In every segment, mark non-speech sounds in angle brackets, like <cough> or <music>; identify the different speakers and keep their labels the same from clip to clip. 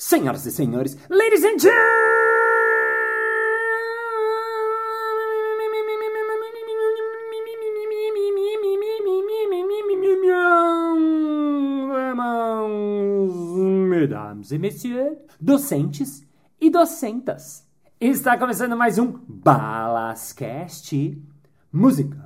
Speaker 1: Senhoras e senhores, ladies and mesdames e messieurs, docentes e docentas. Está começando mais um Balascast Música.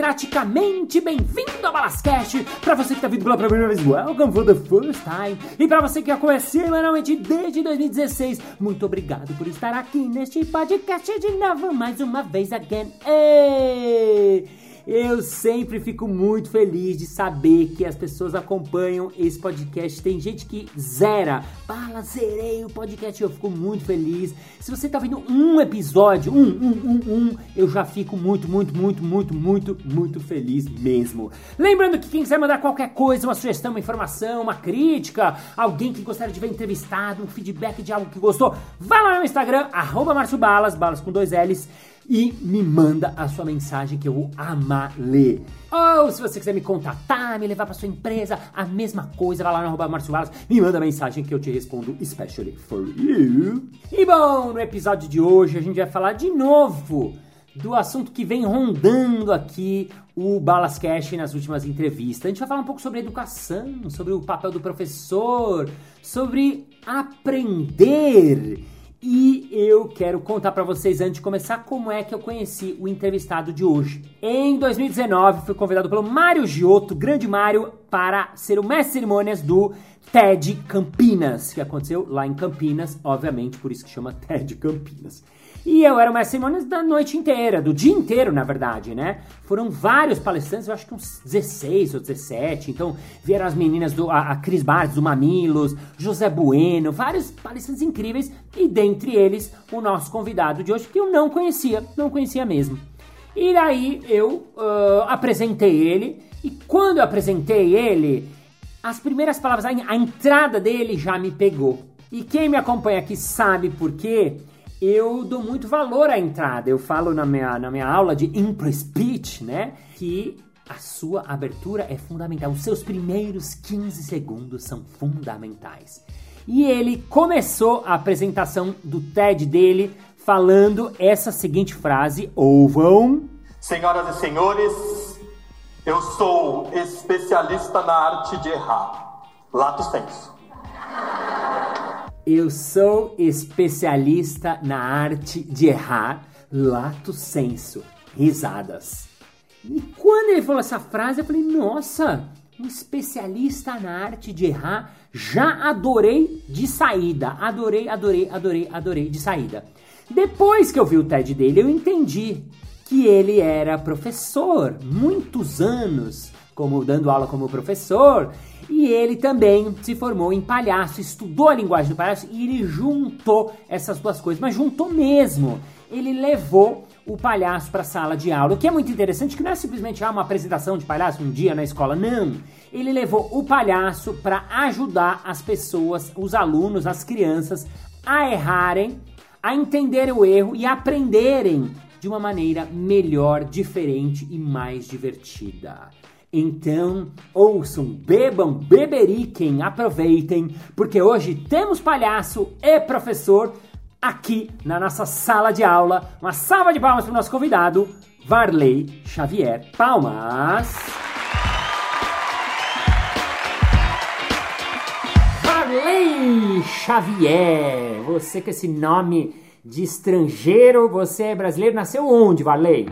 Speaker 1: Seja catedraticamente bem-vindo ao Balascast! Para você que está vindo pela primeira vez, welcome for the first time! E para você que conhece semanalmente desde 2016, muito obrigado por estar aqui neste podcast de novo, mais uma vez again! Ei! Eu sempre fico muito feliz de saber que as pessoas acompanham esse podcast. Tem gente que zera, fala, zerei o podcast. Eu fico muito feliz. Se você tá vendo um episódio, um, um, um, um, eu já fico muito, muito, muito, muito, muito, muito feliz mesmo. Lembrando que quem quiser mandar qualquer coisa, uma sugestão, uma informação, uma crítica, alguém que gostaria de ver entrevistado, um feedback de algo que gostou, vai lá no Instagram, arroba Balas, balas com dois L's e me manda a sua mensagem que eu vou amar ler. Ou se você quiser me contatar, me levar para sua empresa, a mesma coisa, vai lá no arroba Márcio Wallace, me manda mensagem que eu te respondo especially for you. E bom, no episódio de hoje a gente vai falar de novo do assunto que vem rondando aqui o Balas Cash nas últimas entrevistas. A gente vai falar um pouco sobre educação, sobre o papel do professor, sobre aprender e eu quero contar para vocês antes de começar como é que eu conheci o entrevistado de hoje. Em 2019, fui convidado pelo Mário Giotto, grande Mário, para ser o mestre de cerimônias do TED Campinas, que aconteceu lá em Campinas, obviamente, por isso que chama TED Campinas. E eu era o mestre cerimônias da noite inteira, do dia inteiro, na verdade, né? Foram vários palestrantes, eu acho que uns 16 ou 17. Então, vieram as meninas do a, a Cris Bartes, do Mamilos, José Bueno, vários palestrantes incríveis. E dentre eles, o nosso convidado de hoje, que eu não conhecia, não conhecia mesmo. E daí eu uh, apresentei ele. E quando eu apresentei ele, as primeiras palavras, a, a entrada dele já me pegou. E quem me acompanha aqui sabe por quê eu dou muito valor à entrada. Eu falo na minha, na minha aula de Impro Speech, né? Que a sua abertura é fundamental. Os seus primeiros 15 segundos são fundamentais. E ele começou a apresentação do TED dele falando essa seguinte frase: Ouvam.
Speaker 2: Senhoras e senhores, eu sou especialista na arte de errar. Lato senso.
Speaker 1: Eu sou especialista na arte de errar, lato senso, risadas. E quando ele falou essa frase, eu falei: nossa, um especialista na arte de errar, já adorei de saída. Adorei, adorei, adorei, adorei de saída. Depois que eu vi o TED dele, eu entendi que ele era professor, muitos anos como dando aula como professor, e ele também se formou em palhaço, estudou a linguagem do palhaço e ele juntou essas duas coisas, mas juntou mesmo. Ele levou o palhaço para a sala de aula, o que é muito interessante, que não é simplesmente ah, uma apresentação de palhaço um dia na escola, não. Ele levou o palhaço para ajudar as pessoas, os alunos, as crianças a errarem, a entender o erro e aprenderem de uma maneira melhor, diferente e mais divertida. Então, ouçam, bebam, beberiquem, aproveitem, porque hoje temos palhaço e professor aqui na nossa sala de aula. Uma salva de palmas para o nosso convidado, Varley Xavier. Palmas! Varley Xavier! Você com esse nome de estrangeiro, você é brasileiro, nasceu onde, Varley?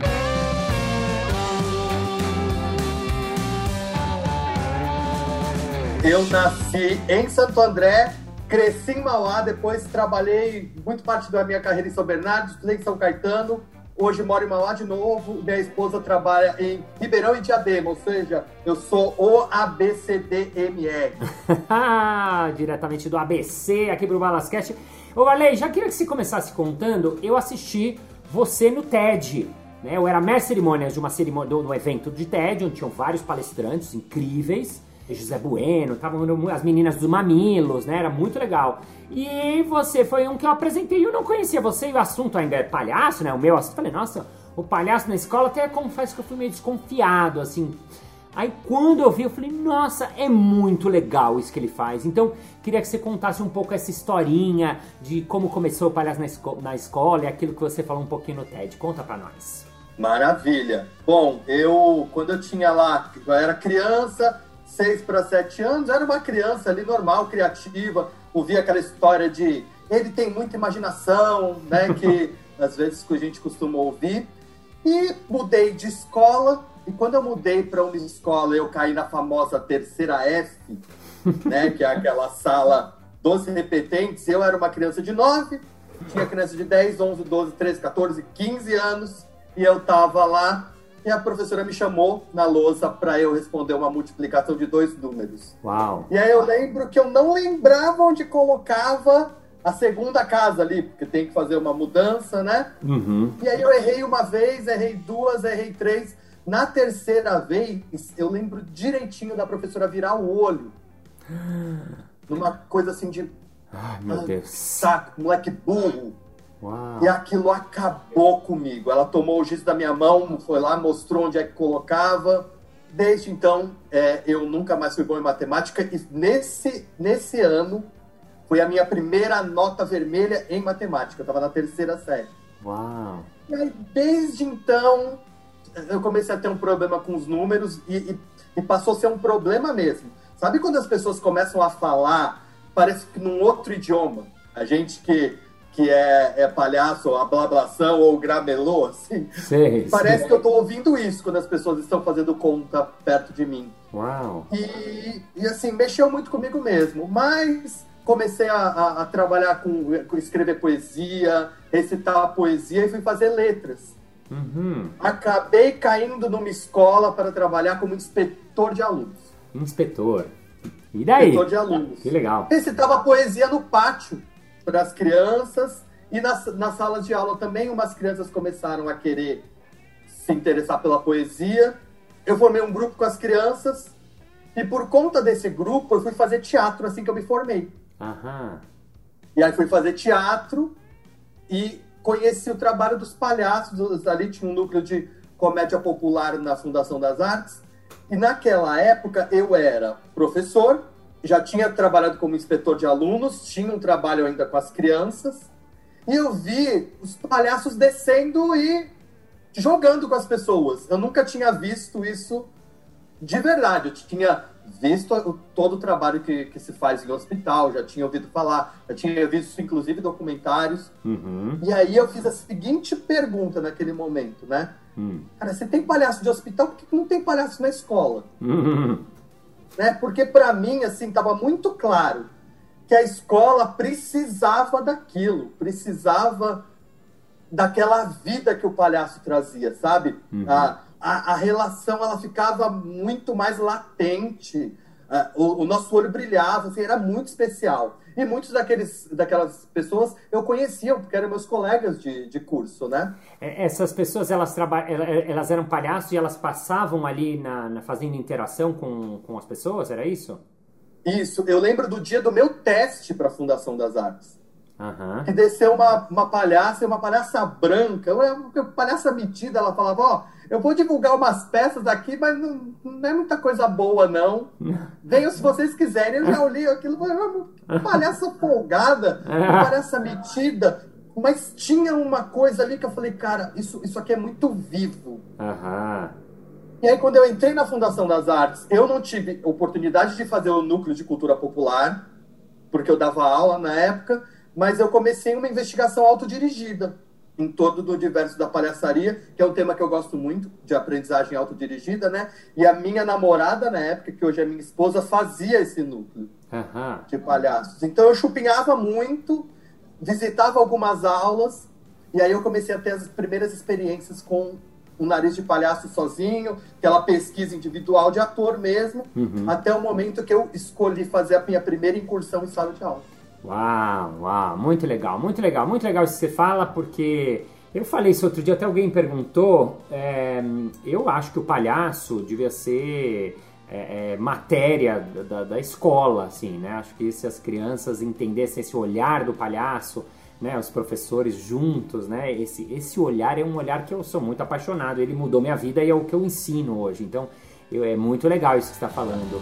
Speaker 2: Eu nasci em Santo André, cresci em Mauá, depois trabalhei muito parte da minha carreira em São Bernardo, estudei em São Caetano, hoje moro em Mauá de novo, minha esposa trabalha em Ribeirão e Diadema, ou seja, eu sou o ABCDMR. <laughs>
Speaker 1: Diretamente do ABC, aqui pro Balascast. Ô Valei, já queria que você começasse contando, eu assisti você no TED, né? Eu era mestre cerimônias de uma cerimônia, de um evento de TED, onde tinham vários palestrantes incríveis, José Bueno, estavam as meninas dos Mamilos, né? Era muito legal. E você foi um que eu apresentei eu não conhecia você e o assunto ainda é palhaço, né? O meu assunto. Falei, nossa, o palhaço na escola, até confesso que eu fui meio desconfiado, assim. Aí quando eu vi, eu falei, nossa, é muito legal isso que ele faz. Então, queria que você contasse um pouco essa historinha de como começou o palhaço na, esco na escola e aquilo que você falou um pouquinho no TED. Conta pra nós.
Speaker 2: Maravilha. Bom, eu, quando eu tinha lá, eu era criança, 6 para 7 anos, era uma criança ali normal, criativa, ouvia aquela história de ele tem muita imaginação, né, que <laughs> às vezes que a gente costuma ouvir. E mudei de escola, e quando eu mudei para uma escola, eu caí na famosa terceira F, né, que é aquela sala dos repetentes. Eu era uma criança de 9, tinha criança de 10, 11, 12, 13, 14, 15 anos, e eu tava lá e a professora me chamou na lousa para eu responder uma multiplicação de dois números.
Speaker 1: Uau!
Speaker 2: E aí eu lembro que eu não lembrava onde colocava a segunda casa ali, porque tem que fazer uma mudança, né?
Speaker 1: Uhum.
Speaker 2: E aí eu errei uma vez, errei duas, errei três. Na terceira vez, eu lembro direitinho da professora virar o olho. <gasps> Numa coisa assim de.
Speaker 1: Ai, meu Deus.
Speaker 2: Saco, moleque burro.
Speaker 1: Uau.
Speaker 2: E aquilo acabou comigo. Ela tomou o giz da minha mão, foi lá, mostrou onde é que colocava. Desde então, é, eu nunca mais fui bom em matemática. E nesse, nesse ano, foi a minha primeira nota vermelha em matemática. Eu estava na terceira série.
Speaker 1: Uau.
Speaker 2: E aí, desde então, eu comecei a ter um problema com os números e, e, e passou a ser um problema mesmo. Sabe quando as pessoas começam a falar, parece que num outro idioma? A gente que que é, é palhaço, a blablação ou gramelô, assim.
Speaker 1: Sei,
Speaker 2: Parece
Speaker 1: sei.
Speaker 2: que eu tô ouvindo isso quando as pessoas estão fazendo conta perto de mim.
Speaker 1: Uau.
Speaker 2: E, e assim, mexeu muito comigo mesmo. Mas comecei a, a, a trabalhar com, com escrever poesia, recitar poesia e fui fazer letras.
Speaker 1: Uhum.
Speaker 2: Acabei caindo numa escola para trabalhar como inspetor de alunos.
Speaker 1: Inspetor. E daí?
Speaker 2: Inspetor de alunos.
Speaker 1: Que legal.
Speaker 2: Recitava poesia no pátio para as crianças e nas, nas salas de aula também umas crianças começaram a querer se interessar pela poesia. Eu formei um grupo com as crianças e por conta desse grupo eu fui fazer teatro assim que eu me formei.
Speaker 1: Aham.
Speaker 2: E aí fui fazer teatro e conheci o trabalho dos palhaços. Ali tinha um núcleo de comédia popular na Fundação das Artes. E naquela época eu era professor, já tinha trabalhado como inspetor de alunos, tinha um trabalho ainda com as crianças. E eu vi os palhaços descendo e jogando com as pessoas. Eu nunca tinha visto isso de verdade. Eu tinha visto todo o trabalho que, que se faz em hospital, já tinha ouvido falar, já tinha visto inclusive documentários.
Speaker 1: Uhum.
Speaker 2: E aí eu fiz a seguinte pergunta naquele momento, né?
Speaker 1: Hum.
Speaker 2: Cara, você tem palhaço de hospital, por que não tem palhaço na escola?
Speaker 1: Uhum.
Speaker 2: Né? Porque para mim, assim, estava muito claro que a escola precisava daquilo, precisava daquela vida que o palhaço trazia, sabe?
Speaker 1: Uhum.
Speaker 2: A, a, a relação ela ficava muito mais latente, ah, o, o nosso olho brilhava, assim, era muito especial. E muitos daqueles, daquelas pessoas eu conhecia, porque eram meus colegas de, de curso, né?
Speaker 1: É, Essas pessoas, elas, traba... elas eram palhaços e elas passavam ali na, na- fazendo interação com, com as pessoas, era isso?
Speaker 2: Isso, eu lembro do dia do meu teste para a Fundação das Artes. Que desceu uma, uma palhaça, uma palhaça branca, uma palhaça metida, ela falava, ó, eu vou divulgar umas peças aqui, mas não, não é muita coisa boa, não. Venham se vocês quiserem. Eu já olhei aquilo, falei, "Ah, uma palhaça folgada, uma palhaça metida, mas tinha uma coisa ali que eu falei, cara, isso, isso aqui é muito vivo.
Speaker 1: Aham.
Speaker 2: E aí, quando eu entrei na Fundação das Artes, eu não tive oportunidade de fazer o núcleo de cultura popular, porque eu dava aula na época, mas eu comecei uma investigação autodirigida em todo do universo da palhaçaria, que é um tema que eu gosto muito, de aprendizagem autodirigida, né? E a minha namorada, na época, que hoje é minha esposa, fazia esse núcleo
Speaker 1: Aham.
Speaker 2: de palhaços. Então eu chupinhava muito, visitava algumas aulas, e aí eu comecei a ter as primeiras experiências com o nariz de palhaço sozinho, aquela pesquisa individual de ator mesmo,
Speaker 1: Uhum.
Speaker 2: até o momento que eu escolhi fazer a minha primeira incursão em sala de aula.
Speaker 1: Uau, uau, muito legal, muito legal, muito legal isso que você fala, porque eu falei isso outro dia, até alguém perguntou, é, eu acho que o palhaço devia ser é, é, matéria da, da, escola, assim, né? Acho que se as crianças entendessem esse olhar do palhaço, né? Os professores juntos, né? Esse, esse olhar é um olhar que eu sou muito apaixonado. Ele mudou minha vida e é o que eu ensino hoje. Então, eu, é muito legal isso que você está falando.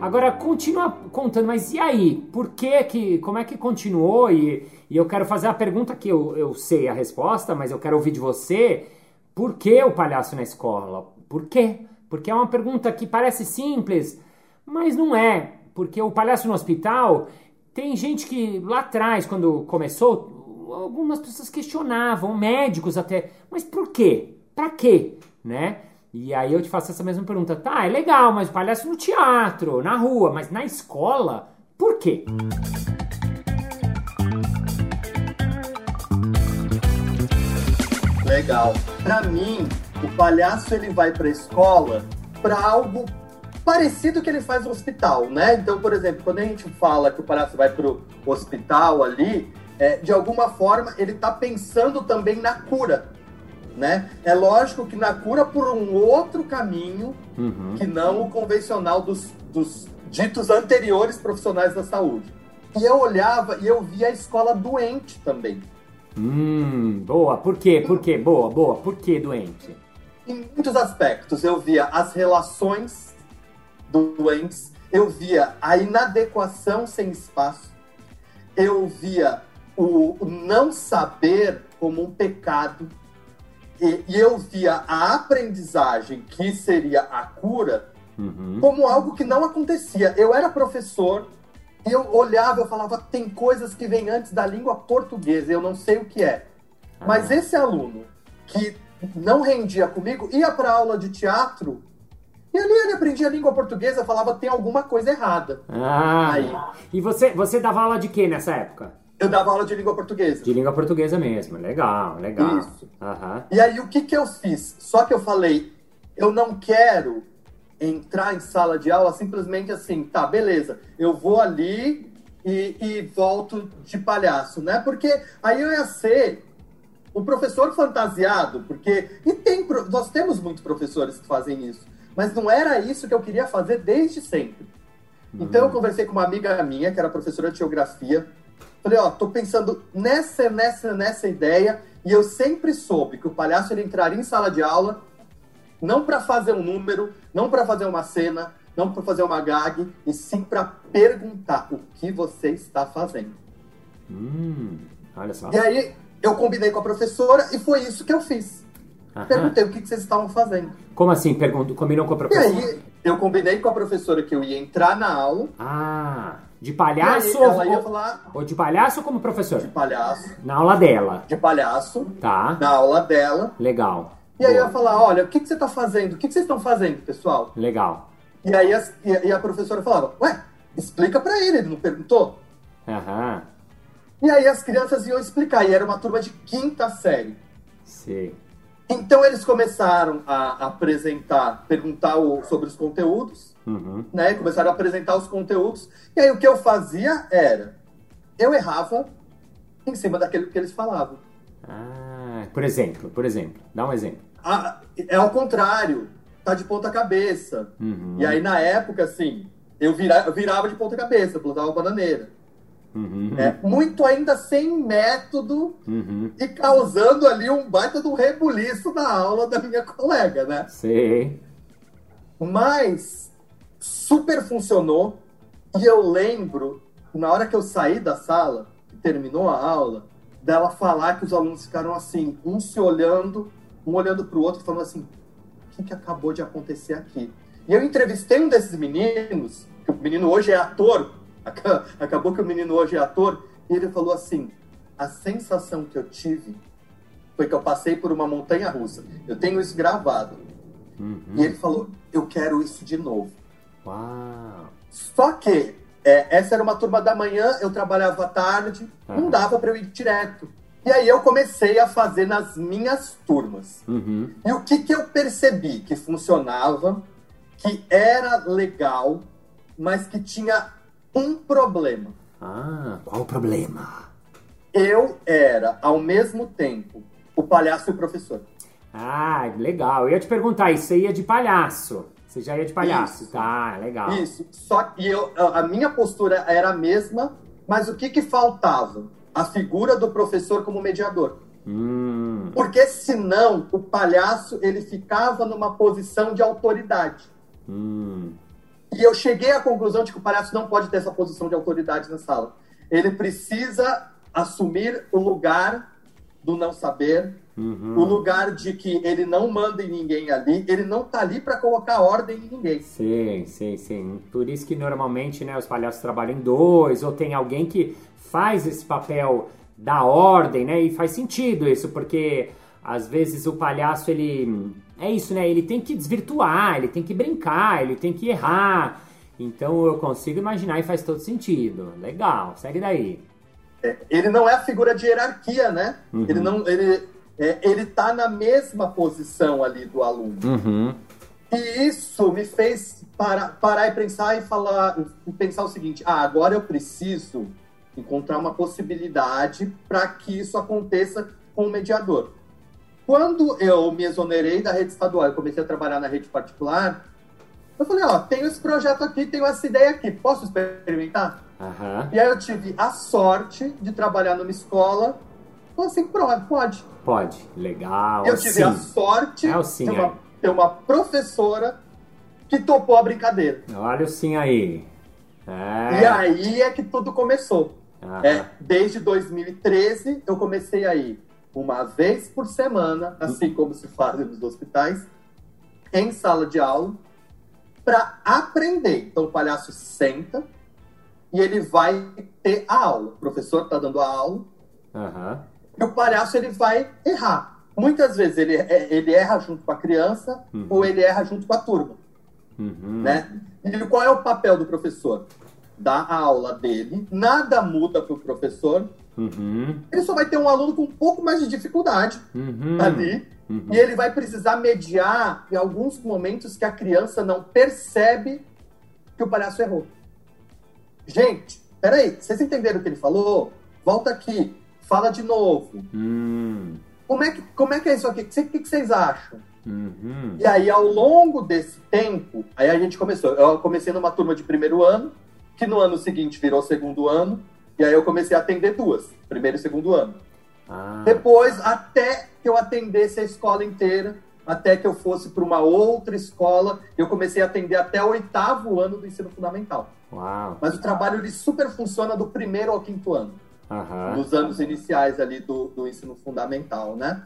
Speaker 1: Agora continua contando, mas e aí? Por que que, como é que continuou? E, e eu quero fazer a pergunta que eu, eu sei a resposta, mas eu quero ouvir de você. Por que o palhaço na escola? Por quê? Porque é uma pergunta que parece simples, mas não é. Porque o palhaço no hospital, tem gente que lá atrás, quando começou, algumas pessoas questionavam, médicos até, mas por quê? Para quê? Né? E aí eu te faço essa mesma pergunta. Tá, é legal, mas palhaço no teatro, na rua, mas na escola, por quê?
Speaker 2: Legal. Para mim, o palhaço ele vai para a escola para algo parecido que ele faz no hospital, né? Então, por exemplo, quando a gente fala que o palhaço vai pro hospital ali, é, de alguma forma ele está pensando também na cura né? É lógico que na cura por um outro caminho uhum. que não o convencional dos, dos ditos anteriores profissionais da saúde. E eu olhava e eu via a escola doente também.
Speaker 1: Hum, boa. Por quê? Por quê? Boa, boa. Por que doente?
Speaker 2: Em muitos aspectos. Eu via as relações doentes, eu via a inadequação sem espaço, eu via o não saber como um pecado, e, e eu via a aprendizagem, que seria a cura, uhum. como algo que não acontecia. Eu era professor, e eu olhava, eu falava, tem coisas que vêm antes da língua portuguesa, eu não sei o que é. Ah. Mas esse aluno que não rendia comigo, ia para aula de teatro, e ali ele aprendia a língua portuguesa, falava, tem alguma coisa errada.
Speaker 1: Ah, Aí. E você, você dava aula de quê nessa época?
Speaker 2: Eu dava aula de língua portuguesa.
Speaker 1: De língua portuguesa mesmo. Legal, legal. Isso.
Speaker 2: Uhum. E aí, o que, que eu fiz? Só que eu falei, eu não quero entrar em sala de aula simplesmente assim, tá, beleza, eu vou ali e, e volto de palhaço, né? Porque aí eu ia ser o professor fantasiado, porque. E tem, nós temos muitos professores que fazem isso, mas não era isso que eu queria fazer desde sempre. Uhum. Então eu conversei com uma amiga minha, que era professora de geografia, Falei, ó, tô pensando nessa, nessa, nessa ideia, e eu sempre soube que o palhaço ele entraria em sala de aula não para fazer um número, não para fazer uma cena, não para fazer uma gag, e sim para perguntar o que você está fazendo.
Speaker 1: Hum, olha só.
Speaker 2: E aí eu combinei com a professora e foi isso que eu fiz. Aham. Perguntei o que, que vocês estavam fazendo.
Speaker 1: Como assim? Pergunto, combinou com a professora?
Speaker 2: E aí eu combinei com a professora que eu ia entrar na aula.
Speaker 1: Ah. De palhaço aí, ou,
Speaker 2: falar...
Speaker 1: ou de palhaço como professor?
Speaker 2: De palhaço.
Speaker 1: Na aula dela.
Speaker 2: De palhaço.
Speaker 1: Tá.
Speaker 2: Na aula dela.
Speaker 1: Legal.
Speaker 2: E aí eu ia falar, olha, o que, que você está fazendo? O que, que vocês estão fazendo, pessoal?
Speaker 1: Legal.
Speaker 2: E aí a, e a professora falava, ué, explica para ele, ele não perguntou?
Speaker 1: Aham.
Speaker 2: E aí as crianças iam explicar, e era uma turma de quinta série.
Speaker 1: Sim.
Speaker 2: Então eles começaram a apresentar, perguntar o, sobre os conteúdos, uhum. né? Começaram a apresentar os conteúdos. E aí o que eu fazia era, eu errava em cima daquilo que eles falavam.
Speaker 1: Ah, por exemplo, por exemplo, dá um exemplo.
Speaker 2: Ah, é ao contrário, tá de ponta cabeça. Uhum. E aí na época, assim, eu, vira, eu virava de ponta cabeça, plantava bananeira. Uhum. É, muito ainda sem método uhum. e causando ali um baita do rebuliço na aula da minha colega, né?
Speaker 1: Sim.
Speaker 2: Mas super funcionou. E eu lembro, na hora que eu saí da sala, terminou a aula, dela falar que os alunos ficaram assim, um se olhando, um olhando para o outro, falando assim: o que, que acabou de acontecer aqui? E eu entrevistei um desses meninos, que o menino hoje é ator, <laughs> Acabou que o menino hoje é ator e ele falou assim: a sensação que eu tive foi que eu passei por uma montanha russa. Eu tenho isso gravado. Uhum. E ele falou: eu quero isso de novo.
Speaker 1: Uau.
Speaker 2: Só que é, essa era uma turma da manhã, eu trabalhava à tarde, uhum. não dava para eu ir direto. E aí eu comecei a fazer nas minhas turmas. Uhum. E o que, que eu percebi que funcionava, que era legal, mas que tinha um problema.
Speaker 1: Ah, qual o problema?
Speaker 2: Eu era, ao mesmo tempo, o palhaço e o professor.
Speaker 1: Ah, legal. Eu ia te perguntar, isso aí é de palhaço. Você já ia de palhaço,
Speaker 2: Isso.
Speaker 1: tá? Legal.
Speaker 2: Isso. Só que eu, a a minha postura era a mesma, mas o que que faltava? A figura do professor como mediador.
Speaker 1: Hum,
Speaker 2: Porque senão o palhaço ele ficava numa posição de autoridade.
Speaker 1: hum.
Speaker 2: E eu cheguei à conclusão de que o palhaço não pode ter essa posição de autoridade na sala. Ele precisa assumir o lugar do não saber,
Speaker 1: Uhum.
Speaker 2: o lugar de que ele não manda em ninguém ali, ele não tá ali para colocar ordem em ninguém.
Speaker 1: Sim, sim, sim. Por isso que normalmente né, os palhaços trabalham em dois, ou tem alguém que faz esse papel da ordem, né? E faz sentido isso, porque às vezes o palhaço, ele. É isso, né? Ele tem que desvirtuar, ele tem que brincar, ele tem que errar. Então eu consigo imaginar e faz todo sentido. Legal, segue daí.
Speaker 2: Ele não é a figura de hierarquia, né?
Speaker 1: Uhum.
Speaker 2: Ele não, ele, é, ele tá na mesma posição ali do aluno.
Speaker 1: Uhum.
Speaker 2: E isso me fez parar, parar e pensar e falar, e pensar o seguinte: ah, agora eu preciso encontrar uma possibilidade para que isso aconteça com o mediador. Quando eu me exonerei da rede estadual e comecei a trabalhar na rede particular, eu falei: ó, tenho esse projeto aqui, tenho essa ideia aqui, posso experimentar?
Speaker 1: Aham.
Speaker 2: E aí eu tive a sorte de trabalhar numa escola. Assim, pode.
Speaker 1: Pode. Legal.
Speaker 2: Eu tive
Speaker 1: sim.
Speaker 2: a sorte
Speaker 1: É o sim,
Speaker 2: de
Speaker 1: aí.
Speaker 2: uma, ter uma professora que topou a brincadeira.
Speaker 1: Olha o sim aí. É.
Speaker 2: E aí é que tudo começou.
Speaker 1: Aham.
Speaker 2: É, desde 2013, eu comecei a ir uma vez por semana, assim como se faz nos hospitais, em sala de aula, para aprender. Então, o palhaço senta e ele vai ter a aula. O professor está dando a aula
Speaker 1: Aham.
Speaker 2: E o palhaço ele vai errar. Muitas vezes ele, é, ele erra junto com a criança
Speaker 1: Uhum.
Speaker 2: ou ele erra junto com a turma,
Speaker 1: Uhum.
Speaker 2: né? E qual é o papel do professor? Dar a aula dele, nada muda para o professor,
Speaker 1: Uhum.
Speaker 2: ele só vai ter um aluno com um pouco mais de dificuldade
Speaker 1: Uhum.
Speaker 2: ali
Speaker 1: Uhum.
Speaker 2: e ele vai precisar mediar em alguns momentos que a criança não percebe que o palhaço errou. Gente, peraí, vocês entenderam o que ele falou? Volta aqui, fala de novo.
Speaker 1: Hum.
Speaker 2: Como é que, como é, que é isso aqui? O que, que vocês acham?
Speaker 1: Uhum.
Speaker 2: E aí, ao longo desse tempo, aí a gente começou. Eu comecei numa turma de primeiro ano, que no ano seguinte virou segundo ano, e aí eu comecei a atender duas, primeiro e segundo ano.
Speaker 1: Ah.
Speaker 2: Depois, até que eu atendesse a escola inteira, até que eu fosse para uma outra escola, eu comecei a atender até o oitavo ano do ensino fundamental.
Speaker 1: Uau.
Speaker 2: Mas o trabalho ele super funciona do primeiro ao quinto ano
Speaker 1: Aham.
Speaker 2: nos anos iniciais ali do, do ensino fundamental, né?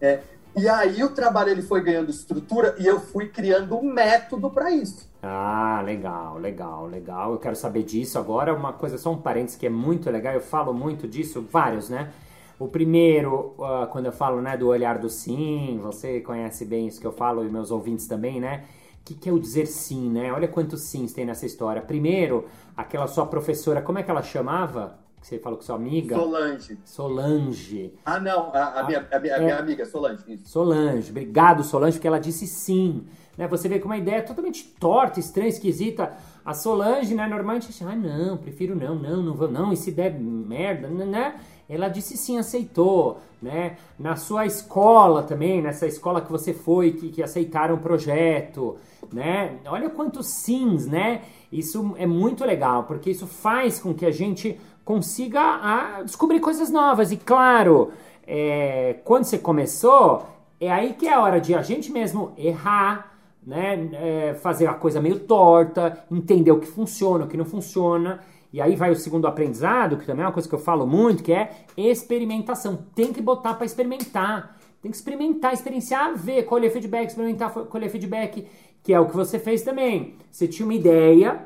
Speaker 2: É, e aí o trabalho ele foi ganhando estrutura e eu fui criando um método para isso.
Speaker 1: Ah, legal, legal, legal. Eu quero saber disso agora. Uma coisa, só um parênteses que é muito legal. Eu falo muito disso, vários, né? O primeiro, ah, quando eu falo né, do olhar do sim, você conhece bem isso que eu falo e meus ouvintes também, né? O que, que é o dizer sim, né? Olha quantos sims tem nessa história. Primeiro, aquela sua professora, como é que ela chamava? Que você falou com sua amiga?
Speaker 2: Solange.
Speaker 1: Solange.
Speaker 2: Ah, não, a, a minha, a minha, a
Speaker 1: É.
Speaker 2: minha amiga Solange. Isso.
Speaker 1: Solange, obrigado Solange, porque ela disse sim. Né? Você vê com uma ideia totalmente torta, estranha, esquisita. A Solange, né, normalmente, ah, não, prefiro não, não, não vou, não, e se der merda, né? Ela disse sim, aceitou, né? Na sua escola também, nessa escola que você foi, que, que aceitaram o projeto, né? Olha quantos sims, né? Isso é muito legal, porque isso faz com que a gente consiga ah, descobrir coisas novas. E claro, é, quando você começou, é aí que é a hora de a gente mesmo errar, né? É, fazer a coisa meio torta, entender o que funciona, o que não funciona. E aí vai o segundo aprendizado, que também é uma coisa que eu falo muito, que é experimentação. Tem que botar para experimentar. Tem que experimentar, experienciar, ver, colher feedback, experimentar, colher feedback, que é o que você fez também. Você tinha uma ideia,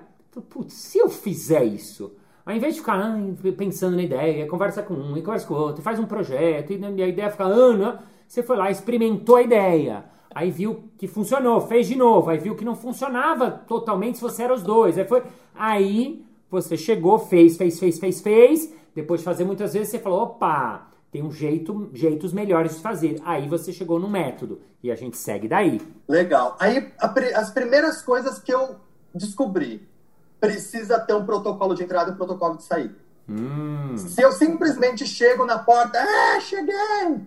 Speaker 1: putz, se eu fizer isso, ao invés de ficar ah, pensando na ideia, conversa com um e conversa com o outro, faz um projeto, e a ideia fica ano, você foi lá, experimentou a ideia. Aí viu que funcionou, fez de novo, aí viu que não funcionava totalmente se você era os dois. Aí foi. Aí você chegou, fez, fez, fez, fez, fez. Depois de fazer muitas vezes, você falou: opa, tem um jeito, jeitos melhores de fazer. Aí você chegou no método. E a gente segue daí.
Speaker 2: Legal. Aí a as primeiras coisas que eu descobri. Precisa ter um protocolo de entrada e um protocolo de saída.
Speaker 1: Hum.
Speaker 2: Se eu simplesmente chego na porta, ah, cheguei!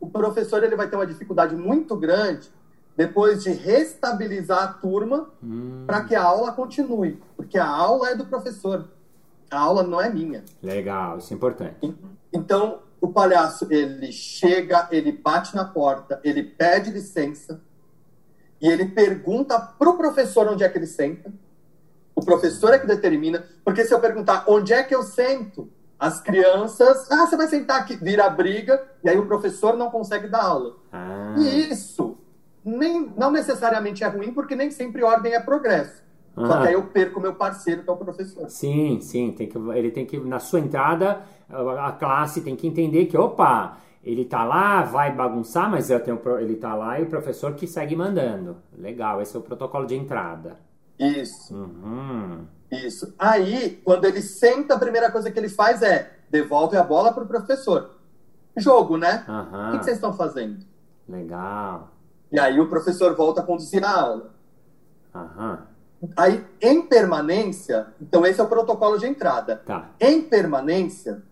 Speaker 2: O professor ele vai ter uma dificuldade muito grande depois de restabilizar a turma
Speaker 1: Hum.
Speaker 2: para que a aula continue, porque a aula é do professor, a aula não é minha.
Speaker 1: Legal, isso é importante.
Speaker 2: Então, o palhaço, ele chega, ele bate na porta, ele pede licença e ele pergunta pro professor onde é que ele senta. O professor é que determina, porque se eu perguntar onde é que eu sento, as crianças, ah, você vai sentar aqui, vira briga, e aí o professor não consegue dar aula.
Speaker 1: Ah,
Speaker 2: E isso nem, não necessariamente é ruim, porque nem sempre ordem é progresso. Só
Speaker 1: Ah.
Speaker 2: que aí eu perco meu parceiro, que é o professor.
Speaker 1: Sim, sim, tem que, ele tem que, na sua entrada, a classe tem que entender que, opa, ele tá lá, vai bagunçar, mas eu tenho, ele tá lá e o professor que segue mandando. Legal, esse é o protocolo de entrada.
Speaker 2: Isso.
Speaker 1: Uhum.
Speaker 2: Isso. Aí, quando ele senta, a primeira coisa que ele faz é devolve a bola pro professor. Jogo, né? O
Speaker 1: Aham.
Speaker 2: que que vocês estão fazendo?
Speaker 1: Legal.
Speaker 2: E aí o professor volta a conduzir a aula.
Speaker 1: Aham.
Speaker 2: Aí, em permanência, então esse é o protocolo de entrada.
Speaker 1: Tá.
Speaker 2: Em permanência,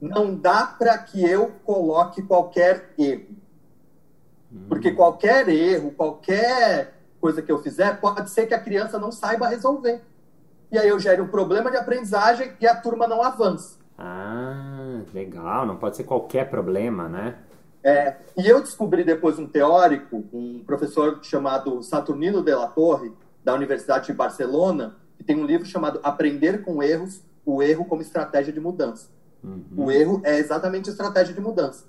Speaker 2: não dá para que eu coloque qualquer erro. Porque qualquer erro, qualquer coisa que eu fizer, pode ser que a criança não saiba resolver. E aí eu gere um problema de aprendizagem e a turma não avança.
Speaker 1: Ah, legal. Não pode ser qualquer problema, né?
Speaker 2: É, e eu descobri depois um teórico, um professor chamado Saturnino de la Torre, da Universidade de Barcelona, que tem um livro chamado Aprender com Erros, o erro como estratégia de mudança.
Speaker 1: Uhum.
Speaker 2: O erro é exatamente estratégia de mudança.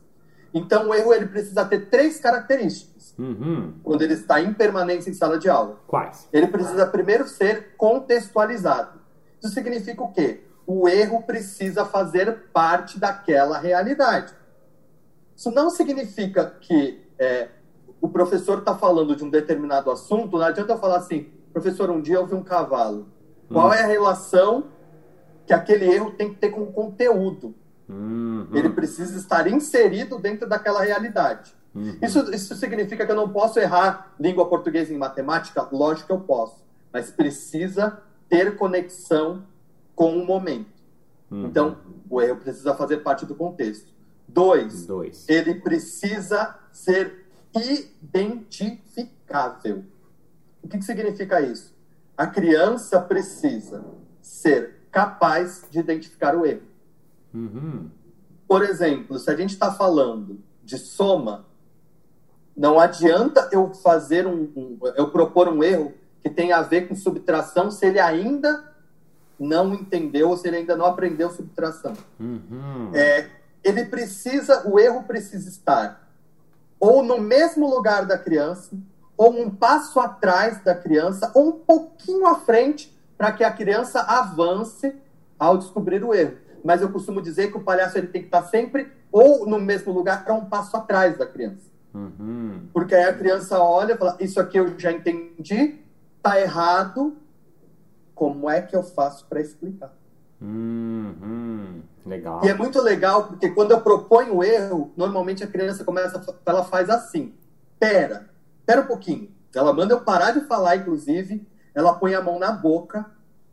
Speaker 2: Então, o erro ele precisa ter três características
Speaker 1: Uhum.
Speaker 2: quando ele está em permanência em sala de aula.
Speaker 1: Quais?
Speaker 2: Ele precisa primeiro ser contextualizado. Isso significa o quê? O erro precisa fazer parte daquela realidade. Isso não significa que é, o professor está falando de um determinado assunto, não adianta eu falar assim, professor, um dia eu vi um cavalo. Qual
Speaker 1: Hum.
Speaker 2: é a relação que aquele erro tem que ter com o conteúdo?
Speaker 1: Uhum.
Speaker 2: Ele precisa estar inserido dentro daquela realidade.
Speaker 1: Uhum.
Speaker 2: Isso, isso significa que eu não posso errar língua portuguesa em matemática? Lógico que eu posso. Mas precisa ter conexão com o momento.
Speaker 1: Uhum.
Speaker 2: Então, o erro precisa fazer parte do contexto. Dois,
Speaker 1: Dois.
Speaker 2: ele precisa ser identificável. O que, que significa isso? A criança precisa ser capaz de identificar o erro.
Speaker 1: Uhum.
Speaker 2: Por exemplo, se a gente está falando de soma, não adianta eu fazer um, um- eu propor um erro que tem a ver com subtração se ele ainda não entendeu ou se ele ainda não aprendeu subtração.
Speaker 1: Uhum.
Speaker 2: É, ele precisa, o erro precisa estar ou no mesmo lugar da criança, ou um passo atrás da criança, ou um pouquinho à frente, para que a criança avance ao descobrir o erro. Mas eu costumo dizer que o palhaço ele tem que estar sempre ou no mesmo lugar para um passo atrás da criança.
Speaker 1: Uhum.
Speaker 2: Porque aí a criança olha e fala: Isso aqui eu já entendi, tá errado. Como é que eu faço para explicar?
Speaker 1: Uhum. Legal.
Speaker 2: E é muito legal porque quando eu proponho o erro, normalmente a criança começa, ela faz assim: pera, pera um pouquinho. Ela manda eu parar de falar, inclusive, ela põe a mão na boca,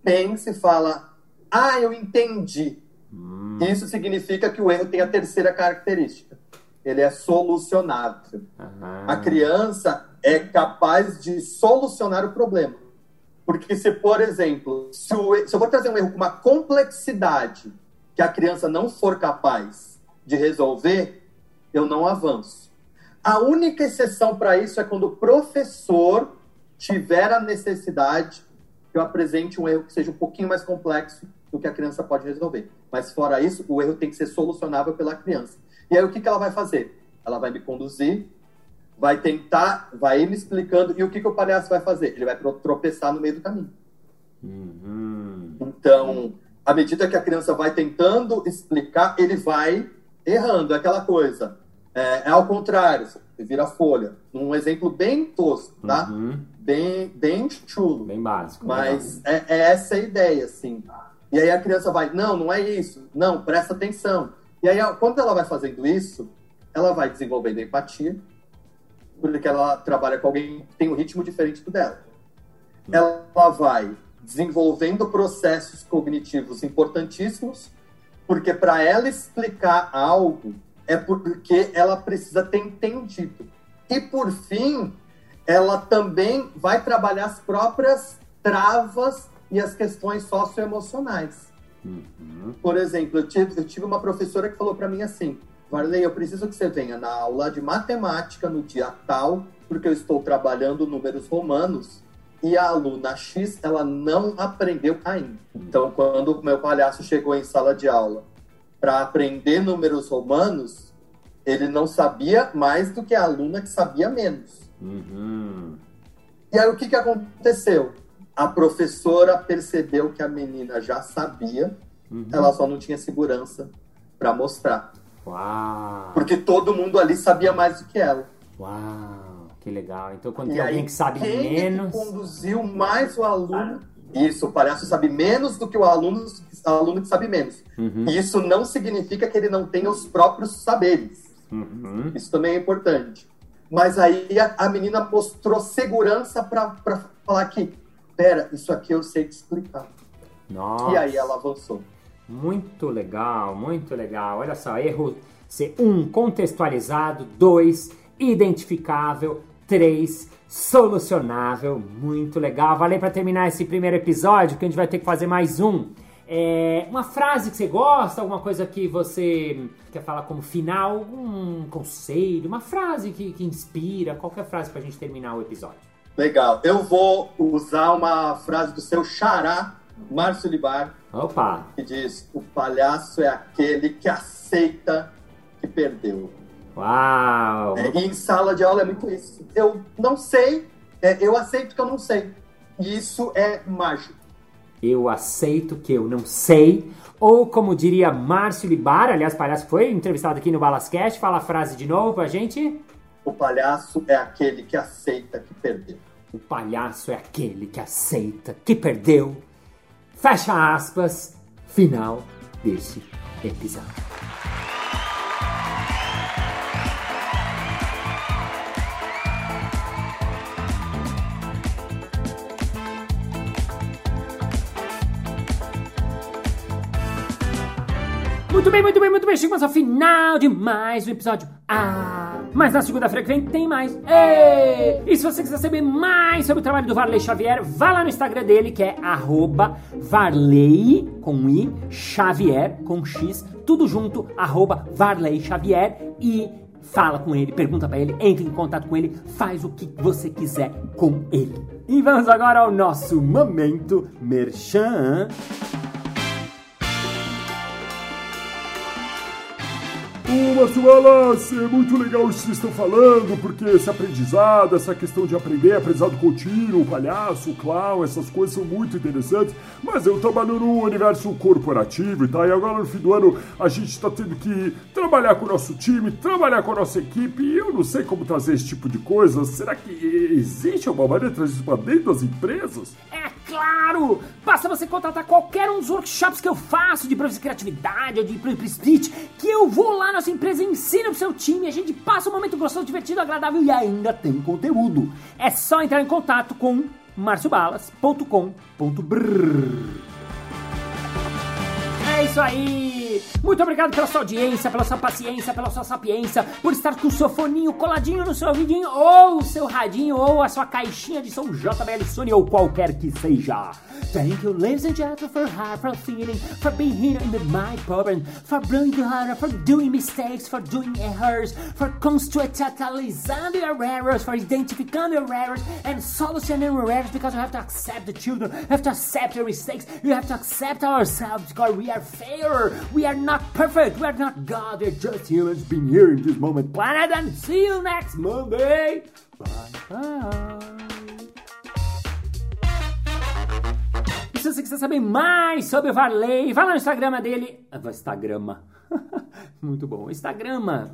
Speaker 2: pensa e fala: ah, eu entendi.
Speaker 1: Hum.
Speaker 2: Isso significa que o erro tem a terceira característica: ele é solucionável.
Speaker 1: Ah.
Speaker 2: A criança é capaz de solucionar o problema. Porque se, por exemplo, se, o se eu vou trazer um erro com uma complexidade que a criança não for capaz de resolver, eu não avanço. A única exceção para isso é quando o professor tiver a necessidade que eu apresente um erro que seja um pouquinho mais complexo do que a criança pode resolver. Mas fora isso, o erro tem que ser solucionável pela criança. E aí o que, que ela vai fazer? Ela vai me conduzir, vai tentar, vai me explicando, e o que, que o palhaço vai fazer? Ele vai tro- tropeçar no meio do caminho.
Speaker 1: Uhum.
Speaker 2: Então, à medida que a criança vai tentando explicar, ele vai errando. É aquela coisa. É, é ao contrário, você vira folha. Um exemplo bem tosco, tá?
Speaker 1: Uhum.
Speaker 2: Bem, bem chulo.
Speaker 1: Bem básico.
Speaker 2: Mas é, é essa a ideia, assim. E aí a criança vai, não, não é isso. Não, presta atenção. E aí, quando ela vai fazendo isso, ela vai desenvolvendo empatia, porque ela trabalha com alguém que tem um ritmo diferente do dela. Ela vai desenvolvendo processos cognitivos importantíssimos, porque para ela explicar algo é porque ela precisa ter entendido. E por fim, ela também vai trabalhar as próprias travas e as questões socioemocionais. Uhum. Por exemplo, eu tive, eu tive uma professora que falou para mim assim: Varley, eu preciso que você venha na aula de matemática no dia tal, porque eu estou trabalhando números romanos e a aluna X ela não aprendeu ainda. Então, quando o meu palhaço chegou em sala de aula para aprender números romanos, ele não sabia mais do que a aluna que sabia menos. Uhum. E aí o que, que aconteceu? A professora percebeu que a menina já sabia, uhum. ela só não tinha segurança para mostrar.
Speaker 1: Uau!
Speaker 2: Porque todo mundo ali sabia mais do que ela.
Speaker 1: Uau! Que legal. Então, quando e tem aí, alguém que sabe quem menos.
Speaker 2: Que conduziu mais o aluno. Isso, o palhaço sabe menos do que o aluno, aluno que sabe menos. Uhum. E isso não significa que ele não tenha os próprios saberes. Uhum. Isso também é importante. Mas aí a, a menina mostrou segurança para falar que, pera, isso aqui eu sei te explicar.
Speaker 1: Nossa.
Speaker 2: E aí ela avançou.
Speaker 1: Muito legal, muito legal. Olha só, erro ser um contextualizado, dois identificável, 3. Solucionável. Muito legal. Valeu para terminar esse primeiro episódio, que a gente vai ter que fazer mais um. É, uma frase que você gosta, alguma coisa que você quer falar como final, um conselho, uma frase que, que inspira, qualquer frase para a gente terminar o episódio.
Speaker 2: Legal. Eu vou usar uma frase do seu xará, Márcio Libar.
Speaker 1: Opa!
Speaker 2: Que diz: O palhaço é aquele que aceita que perdeu.
Speaker 1: Uau!
Speaker 2: É, e em sala de aula é muito isso. Eu não sei, é, eu aceito que eu não sei. E isso é mágico.
Speaker 1: Eu aceito que eu não sei. Ou como diria Márcio Libar, aliás, palhaço foi entrevistado aqui no Balascast, fala a frase de novo pra gente.
Speaker 2: O palhaço é aquele que aceita que perdeu.
Speaker 1: O palhaço é aquele que aceita que perdeu. Fecha aspas. Final desse episódio. Muito bem, muito bem, muito bem. Chegamos ao final de mais um episódio. Ah, mas na segunda-feira que vem tem mais. E se você quiser saber mais sobre o trabalho do Varley Xavier, vá lá no Instagram dele, que é arroba Varley, com I, Xavier, com X, tudo junto, arroba Varley Xavier e fala com ele, pergunta para ele, entre em contato com ele, faz o que você quiser com ele. E vamos agora ao nosso momento merchan.
Speaker 3: Ô, Márcio Wallace, é muito legal isso que vocês estão falando, porque esse aprendizado, essa questão de aprender, aprendizado contínuo, o palhaço, o clown, essas coisas são muito interessantes, mas eu trabalho no universo corporativo e tá, e agora no fim do ano a gente está tendo que trabalhar com o nosso time, trabalhar com a nossa equipe, e eu não sei como trazer esse tipo de coisa. Será que existe uma maneira de trazer isso para dentro das empresas?
Speaker 1: É claro! Basta você contratar qualquer um dos workshops que eu faço de improviso criatividade ou de improviso speech, que eu vou lá na sua empresa e ensino pro seu time, a gente passa um momento gostoso, divertido, agradável e ainda tem conteúdo. É só entrar em contato com marciobalas.com.br é isso aí! Muito obrigado pela sua audiência, pela sua paciência, pela sua sapiência, por estar com o seu foninho coladinho no seu ouvidinho, ou o seu radinho, ou a sua caixinha de som JBL Sony, ou qualquer que seja. Thank you, ladies and gentlemen, for hard, for feeling, for being here in the my program, for blowing the heart, for doing mistakes, for doing errors, for constitutionalizing your errors, for identifying your errors, and solutioning your errors, because you have to accept the children, you have to accept your mistakes, you have to accept ourselves, because we are failure. We are not perfect. We are not God. We're just humans being here in this moment planet. And see you next Monday. Bye bye. Se você quiser saber mais sobre o Varley, vai lá no Instagram dele. Ah, Instagram. <laughs> Muito bom. Instagram.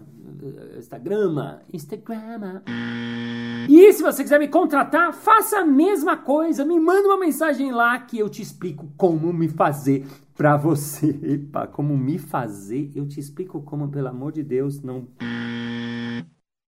Speaker 1: Instagram. Instagram. E se você quiser me contratar, faça a mesma coisa. Me manda uma mensagem lá que eu te explico como me fazer para você. Epa, como me fazer? Eu te explico como, pelo amor de Deus, não